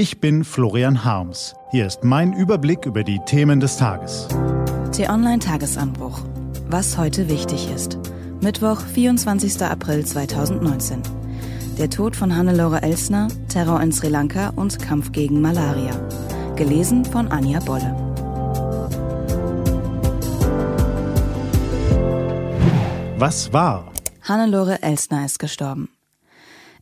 Ich bin Florian Harms. Hier ist mein Überblick über die Themen des Tages. T-Online Tagesanbruch. Was heute wichtig ist. Mittwoch, 24. April 2019. Der Tod von Hannelore Elsner, Terror in Sri Lanka und Kampf gegen Malaria. Gelesen von Anja Bolle. Was war? Hannelore Elsner ist gestorben.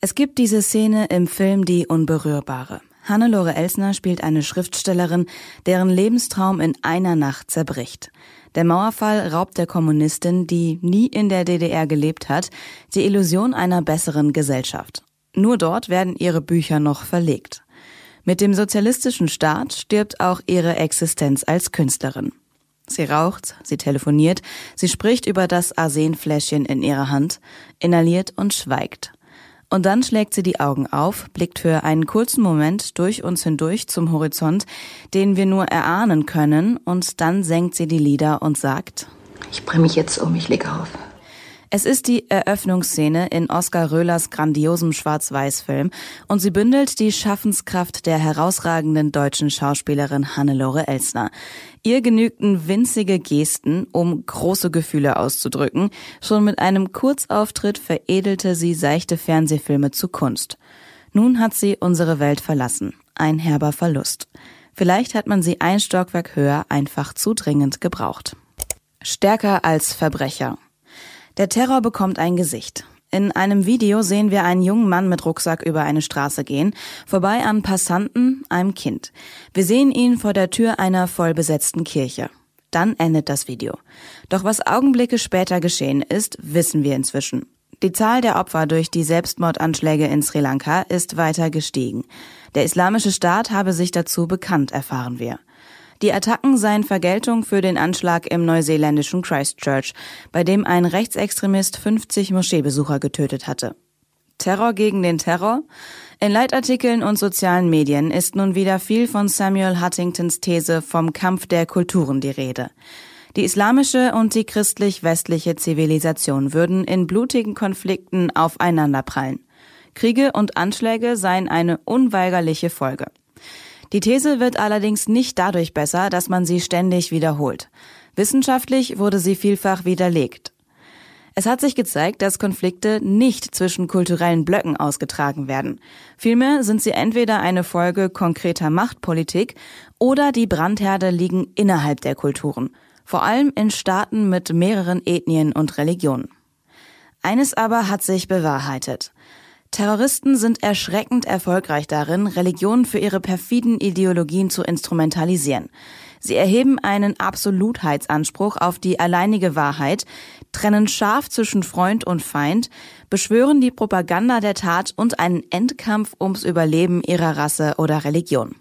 Es gibt diese Szene im Film Die Unberührbare. Hannelore Elsner spielt eine Schriftstellerin, deren Lebenstraum in einer Nacht zerbricht. Der Mauerfall raubt der Kommunistin, die nie in der DDR gelebt hat, die Illusion einer besseren Gesellschaft. Nur dort werden ihre Bücher noch verlegt. Mit dem sozialistischen Staat stirbt auch ihre Existenz als Künstlerin. Sie raucht, sie telefoniert, sie spricht über das Arsenfläschchen in ihrer Hand, inhaliert und schweigt. Und dann schlägt sie die Augen auf, blickt für einen kurzen Moment durch uns hindurch zum Horizont, den wir nur erahnen können, und dann senkt sie die Lider und sagt, ich bringe mich jetzt um, ich lege auf. Es ist die Eröffnungsszene in Oskar Röhlers grandiosem Schwarz-Weiß-Film und sie bündelt die Schaffenskraft der herausragenden deutschen Schauspielerin Hannelore Elsner. Ihr genügten winzige Gesten, um große Gefühle auszudrücken. Schon mit einem Kurzauftritt veredelte sie seichte Fernsehfilme zu Kunst. Nun hat sie unsere Welt verlassen. Ein herber Verlust. Vielleicht hat man sie ein Stockwerk höher einfach zu dringend gebraucht. Stärker als Verbrecher. Der Terror bekommt ein Gesicht. In einem Video sehen wir einen jungen Mann mit Rucksack über eine Straße gehen, vorbei an Passanten, einem Kind. Wir sehen ihn vor der Tür einer vollbesetzten Kirche. Dann endet das Video. Doch was Augenblicke später geschehen ist, wissen wir inzwischen. Die Zahl der Opfer durch die Selbstmordanschläge in Sri Lanka ist weiter gestiegen. Der Islamische Staat habe sich dazu bekannt, erfahren wir. Die Attacken seien Vergeltung für den Anschlag im neuseeländischen Christchurch, bei dem ein Rechtsextremist 50 Moscheebesucher getötet hatte. Terror gegen den Terror? In Leitartikeln und sozialen Medien ist nun wieder viel von Samuel Huntingtons These vom Kampf der Kulturen die Rede. Die islamische und die christlich-westliche Zivilisation würden in blutigen Konflikten aufeinanderprallen. Kriege und Anschläge seien eine unweigerliche Folge. Die These wird allerdings nicht dadurch besser, dass man sie ständig wiederholt. Wissenschaftlich wurde sie vielfach widerlegt. Es hat sich gezeigt, dass Konflikte nicht zwischen kulturellen Blöcken ausgetragen werden. Vielmehr sind sie entweder eine Folge konkreter Machtpolitik oder die Brandherde liegen innerhalb der Kulturen, vor allem in Staaten mit mehreren Ethnien und Religionen. Eines aber hat sich bewahrheitet. Terroristen sind erschreckend erfolgreich darin, Religionen für ihre perfiden Ideologien zu instrumentalisieren. Sie erheben einen Absolutheitsanspruch auf die alleinige Wahrheit, trennen scharf zwischen Freund und Feind, beschwören die Propaganda der Tat und einen Endkampf ums Überleben ihrer Rasse oder Religion.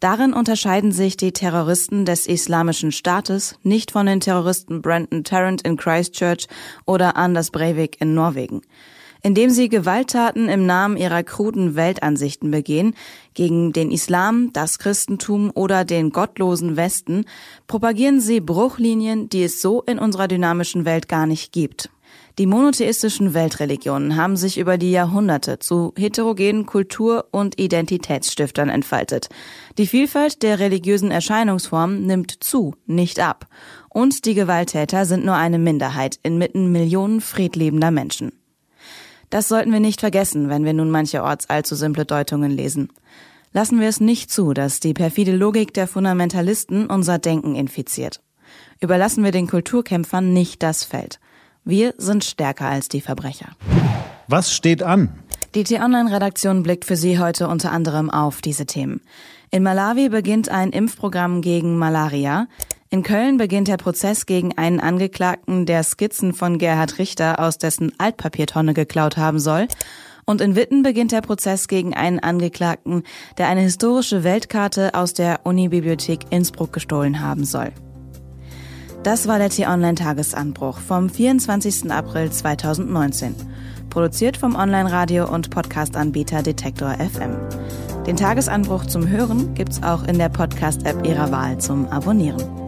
Darin unterscheiden sich die Terroristen des Islamischen Staates nicht von den Terroristen Brandon Tarrant in Christchurch oder Anders Breivik in Norwegen indem sie Gewalttaten im Namen ihrer kruden Weltansichten begehen, gegen den Islam, das Christentum oder den gottlosen Westen, propagieren sie Bruchlinien, die es so in unserer dynamischen Welt gar nicht gibt. Die monotheistischen Weltreligionen haben sich über die Jahrhunderte zu heterogenen Kultur- und Identitätsstiftern entfaltet. Die Vielfalt der religiösen Erscheinungsformen nimmt zu, nicht ab. Und die Gewalttäter sind nur eine Minderheit inmitten Millionen friedliebender Menschen. Das sollten wir nicht vergessen, wenn wir nun mancherorts allzu simple Deutungen lesen. Lassen wir es nicht zu, dass die perfide Logik der Fundamentalisten unser Denken infiziert. Überlassen wir den Kulturkämpfern nicht das Feld. Wir sind stärker als die Verbrecher. Was steht an? Die T-Online-Redaktion blickt für Sie heute unter anderem auf diese Themen. In Malawi beginnt ein Impfprogramm gegen Malaria. In Köln beginnt der Prozess gegen einen Angeklagten, der Skizzen von Gerhard Richter aus dessen Altpapiertonne geklaut haben soll. Und in Witten beginnt der Prozess gegen einen Angeklagten, der eine historische Weltkarte aus der Unibibliothek Innsbruck gestohlen haben soll. Das war der T-Online-Tagesanbruch vom 24. April 2019. Produziert vom Online-Radio- und Podcast-Anbieter Detektor FM. Den Tagesanbruch zum Hören gibt's auch in der Podcast-App Ihrer Wahl zum Abonnieren.